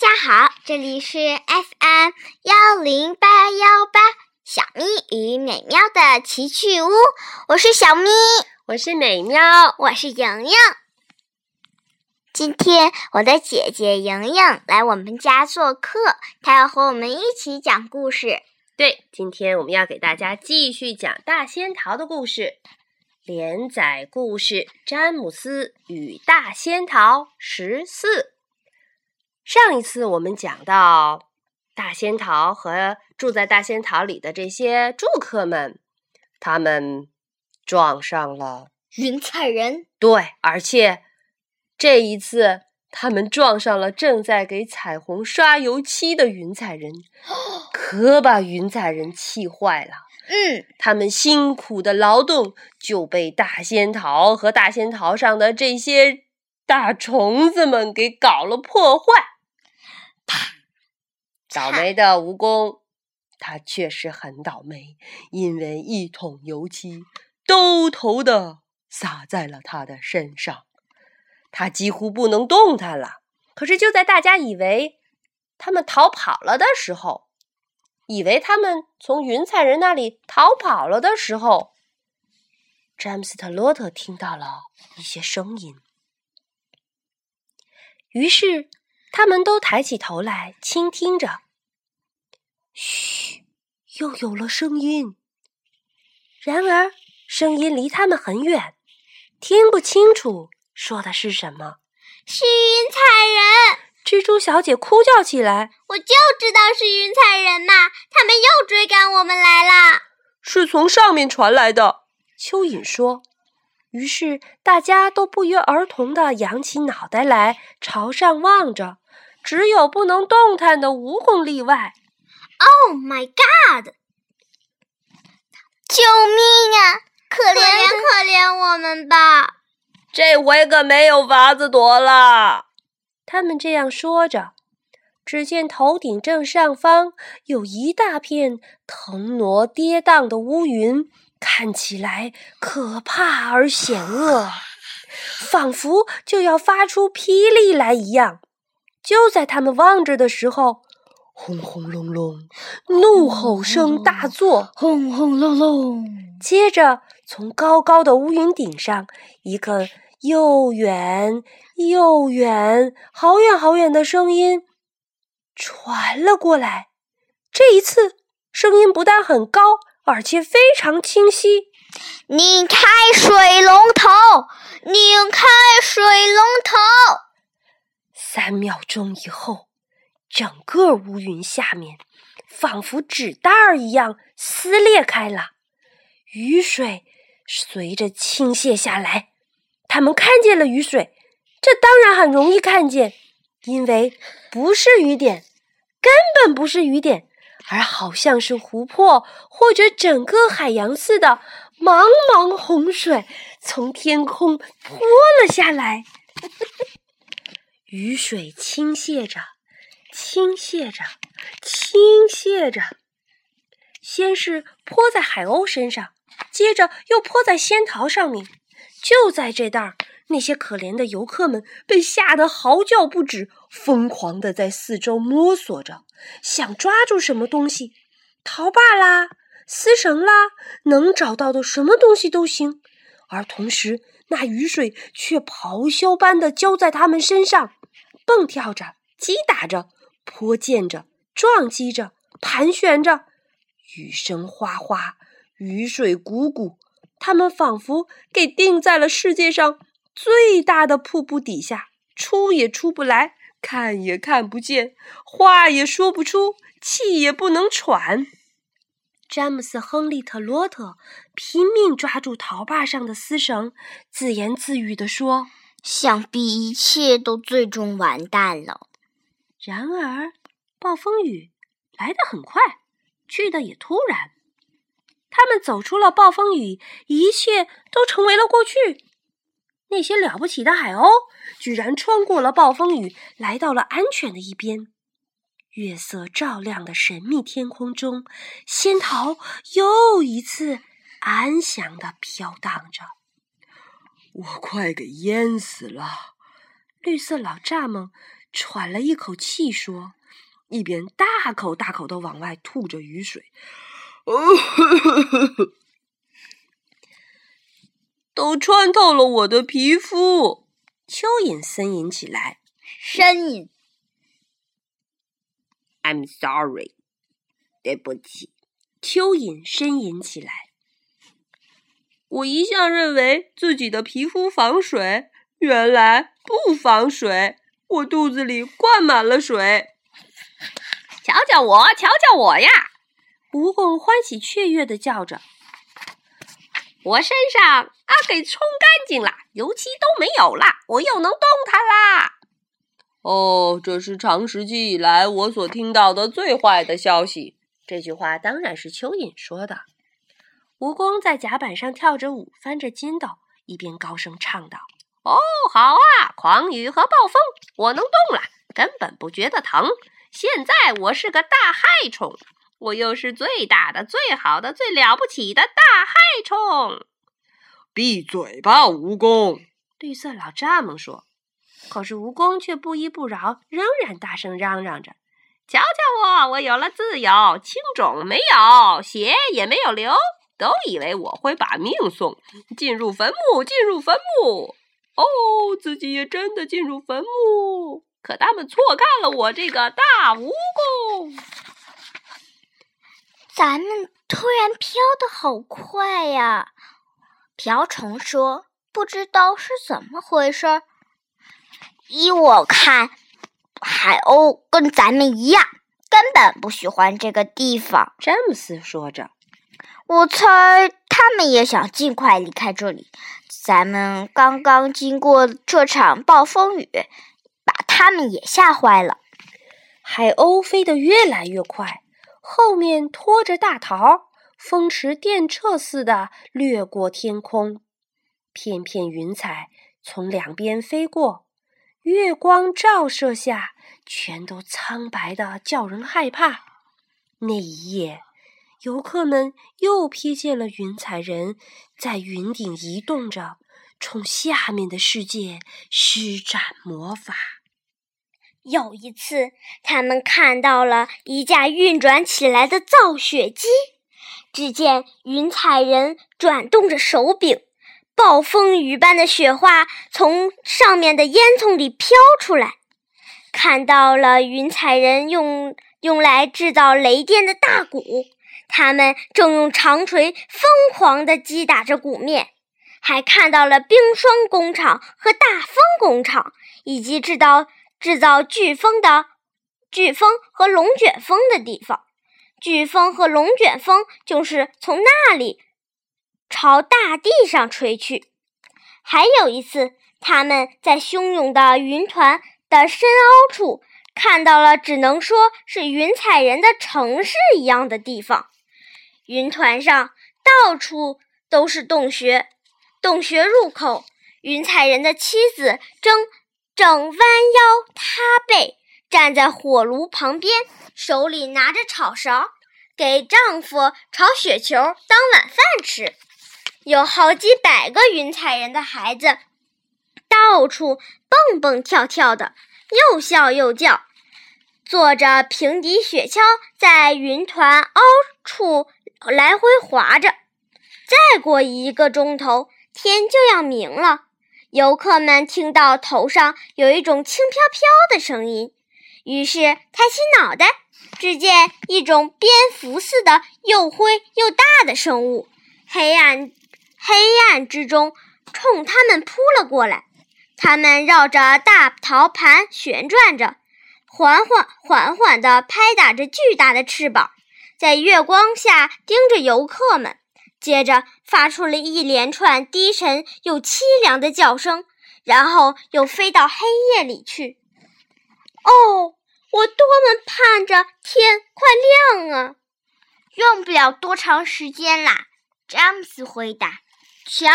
家好，这里是 FM 幺零八幺八小咪与美妙的奇趣屋，我是小咪，我是美妙，我是莹莹。今天我的姐姐莹莹来我们家做客，她要和我们一起讲故事。对，今天我们要给大家继续讲大仙桃的故事，连载故事《詹姆斯与大仙桃》十四。上一次我们讲到，大仙桃和住在大仙桃里的这些住客们，他们撞上了云彩人。对，而且这一次。他们撞上了正在给彩虹刷油漆的云彩人，可把云彩人气坏了。嗯，他们辛苦的劳动就被大仙桃和大仙桃上的这些大虫子们给搞了破坏。啪！倒霉的蜈蚣，它确实很倒霉，因为一桶油漆兜头的洒在了他的身上。他几乎不能动弹了。可是就在大家以为他们逃跑了的时候，以为他们从云彩人那里逃跑了的时候，詹姆斯特罗特听到了一些声音。于是他们都抬起头来倾听着。嘘，又有了声音。然而声音离他们很远，听不清楚。说的是什么？是云彩人！蜘蛛小姐哭叫起来：“我就知道是云彩人嘛！他们又追赶我们来了。”是从上面传来的。蚯蚓说。于是大家都不约而同的扬起脑袋来，朝上望着。只有不能动弹的蜈蚣例外。Oh my God！救命啊！可怜可怜我们吧！这回可没有法子躲了。他们这样说着，只见头顶正上方有一大片腾挪跌宕的乌云，看起来可怕而险恶，仿佛就要发出霹雳来一样。就在他们望着的时候，轰轰隆隆，怒吼声大作，轰轰隆隆。接着，从高高的乌云顶上，一个。又远又远，好远好远的声音传了过来。这一次，声音不但很高，而且非常清晰。拧开水龙头，拧开水龙头。三秒钟以后，整个乌云下面仿佛纸袋儿一样撕裂开了，雨水随着倾泻下来。他们看见了雨水，这当然很容易看见，因为不是雨点，根本不是雨点，而好像是湖泊或者整个海洋似的，茫茫洪水从天空泼了下来。雨水倾泻着，倾泻着，倾泻着，先是泼在海鸥身上，接着又泼在仙桃上面。就在这当儿，那些可怜的游客们被吓得嚎叫不止，疯狂的在四周摸索着，想抓住什么东西，桃把啦、丝绳啦，能找到的什么东西都行。而同时，那雨水却咆哮般的浇在他们身上，蹦跳着、击打着、泼溅着、撞击着、盘旋着，雨声哗哗，雨水汩汩。他们仿佛给钉在了世界上最大的瀑布底下，出也出不来，看也看不见，话也说不出，气也不能喘。詹姆斯·亨利特罗特拼命抓住桃把上的丝绳，自言自语地说：“想必一切都最终完蛋了。”然而，暴风雨来得很快，去的也突然。他们走出了暴风雨，一切都成为了过去。那些了不起的海鸥居然穿过了暴风雨，来到了安全的一边。月色照亮的神秘天空中，仙桃又一次安详的飘荡着。我快给淹死了！绿色老蚱蜢喘了一口气说，一边大口大口的往外吐着雨水。哦 都穿透了我的皮肤。蚯蚓呻吟起来，呻吟。I'm sorry，对不起。蚯蚓呻吟起来。我一向认为自己的皮肤防水，原来不防水。我肚子里灌满了水。瞧瞧我，瞧瞧我呀！蜈蚣欢喜雀跃的叫着：“我身上啊，给冲干净了，油漆都没有了，我又能动弹啦！”哦，这是长时期以来我所听到的最坏的消息。这句话当然是蚯蚓说的。蜈蚣在甲板上跳着舞，翻着筋斗，一边高声唱道：“哦，好啊，狂雨和暴风，我能动了，根本不觉得疼。现在我是个大害虫，我又是最大的、最好的、最了不起的大害虫。”闭嘴吧，蜈蚣！绿色老蚱蜢说。可是蜈蚣却不依不饶，仍然大声嚷嚷着。瞧瞧我，我有了自由，青种没有，血也没有流，都以为我会把命送进入坟墓，进入坟墓。哦，自己也真的进入坟墓，可他们错看了我这个大蜈蚣。咱们突然飘得好快呀！瓢虫说：“不知道是怎么回事。依我看。”海鸥跟咱们一样，根本不喜欢这个地方。詹姆斯说着：“我猜他们也想尽快离开这里。咱们刚刚经过这场暴风雨，把他们也吓坏了。”海鸥飞得越来越快，后面拖着大桃，风驰电掣似的掠过天空，片片云彩从两边飞过。月光照射下，全都苍白的叫人害怕。那一夜，游客们又瞥见了云彩人在云顶移动着，冲下面的世界施展魔法。有一次，他们看到了一架运转起来的造雪机，只见云彩人转动着手柄。暴风雨般的雪花从上面的烟囱里飘出来，看到了云彩人用用来制造雷电的大鼓，他们正用长锤疯狂地击打着鼓面，还看到了冰霜工厂和大风工厂，以及制造制造飓风的飓风和龙卷风的地方。飓风和龙卷风就是从那里。朝大地上吹去。还有一次，他们在汹涌的云团的深凹处看到了，只能说是云彩人的城市一样的地方。云团上到处都是洞穴，洞穴入口，云彩人的妻子正正弯腰塌背，站在火炉旁边，手里拿着炒勺，给丈夫炒雪球当晚饭吃。有好几百个云彩人的孩子，到处蹦蹦跳跳的，又笑又叫，坐着平底雪橇在云团凹处来回滑着。再过一个钟头，天就要明了。游客们听到头上有一种轻飘飘的声音，于是抬起脑袋，只见一种蝙蝠似的又灰又大的生物，黑暗。黑暗之中，冲他们扑了过来。他们绕着大陶盘旋转着，缓缓缓缓地拍打着巨大的翅膀，在月光下盯着游客们。接着发出了一连串低沉又凄凉的叫声，然后又飞到黑夜里去。哦，我多么盼着天快亮啊！用不了多长时间啦，詹姆斯回答。瞧，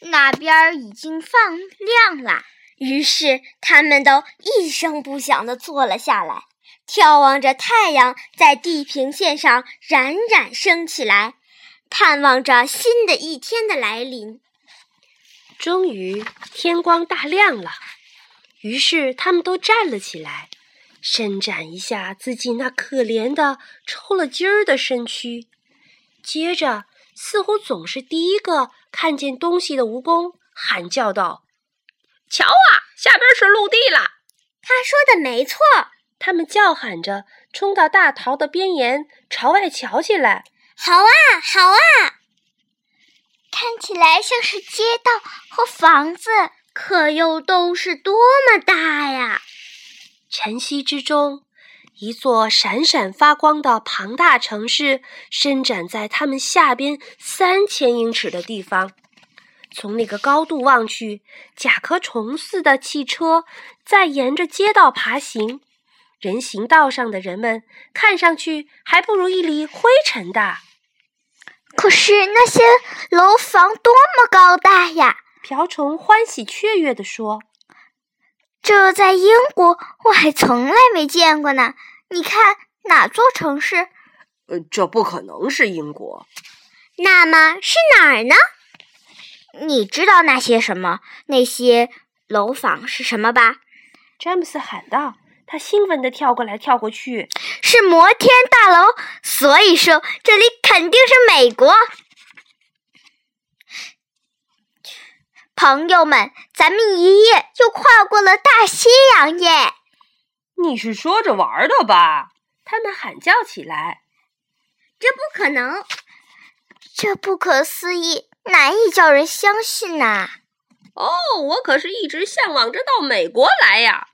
那边已经放亮了。于是他们都一声不响地坐了下来，眺望着太阳在地平线上冉冉升起来，盼望着新的一天的来临。终于，天光大亮了，于是他们都站了起来，伸展一下自己那可怜的抽了筋儿的身躯。接着，似乎总是第一个看见东西的蜈蚣喊叫道：“瞧啊，下边是陆地了！”他说的没错。他们叫喊着冲到大桃的边沿，朝外瞧起来。好啊，好啊！看起来像是街道和房子，可又都是多么大呀！晨曦之中，一座闪闪发光的庞大城市伸展在他们下边三千英尺的地方。从那个高度望去，甲壳虫似的汽车在沿着街道爬行。人行道上的人们看上去还不如一粒灰尘大。可是那些楼房多么高大呀！瓢虫欢喜雀跃地说：“这在英国我还从来没见过呢。你看哪座城市？呃，这不可能是英国。那么是哪儿呢？你知道那些什么？那些楼房是什么吧？”詹姆斯喊道。他兴奋地跳过来跳过去，是摩天大楼，所以说这里肯定是美国。朋友们，咱们一夜就跨过了大西洋耶！你是说着玩的吧？他们喊叫起来。这不可能，这不可思议，难以叫人相信呐！哦，我可是一直向往着到美国来呀！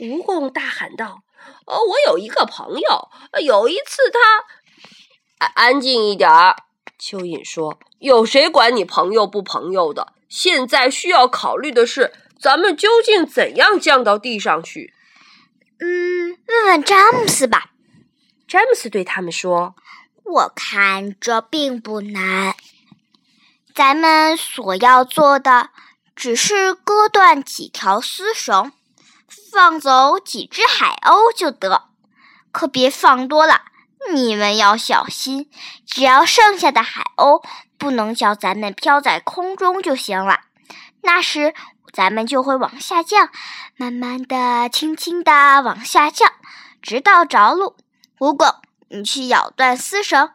蜈蚣大喊道：“哦，我有一个朋友，有一次他……安静一点儿。”蚯蚓说：“有谁管你朋友不朋友的？现在需要考虑的是，咱们究竟怎样降到地上去？”嗯，问问詹姆斯吧。詹姆斯对他们说：“我看这并不难。咱们所要做的，只是割断几条丝绳。”放走几只海鸥就得，可别放多了。你们要小心，只要剩下的海鸥不能叫咱们飘在空中就行了。那时咱们就会往下降，慢慢的、轻轻的往下降，直到着陆。蜈蚣，你去咬断丝绳，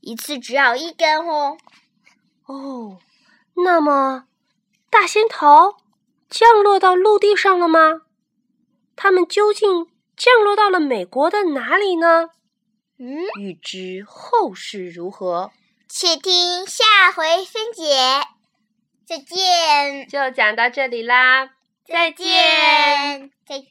一次只咬一根哦。哦，那么大仙桃降落到陆地上了吗？他们究竟降落到了美国的哪里呢？嗯，欲知后事如何，且听下回分解。再见，就讲到这里啦，再见，再见。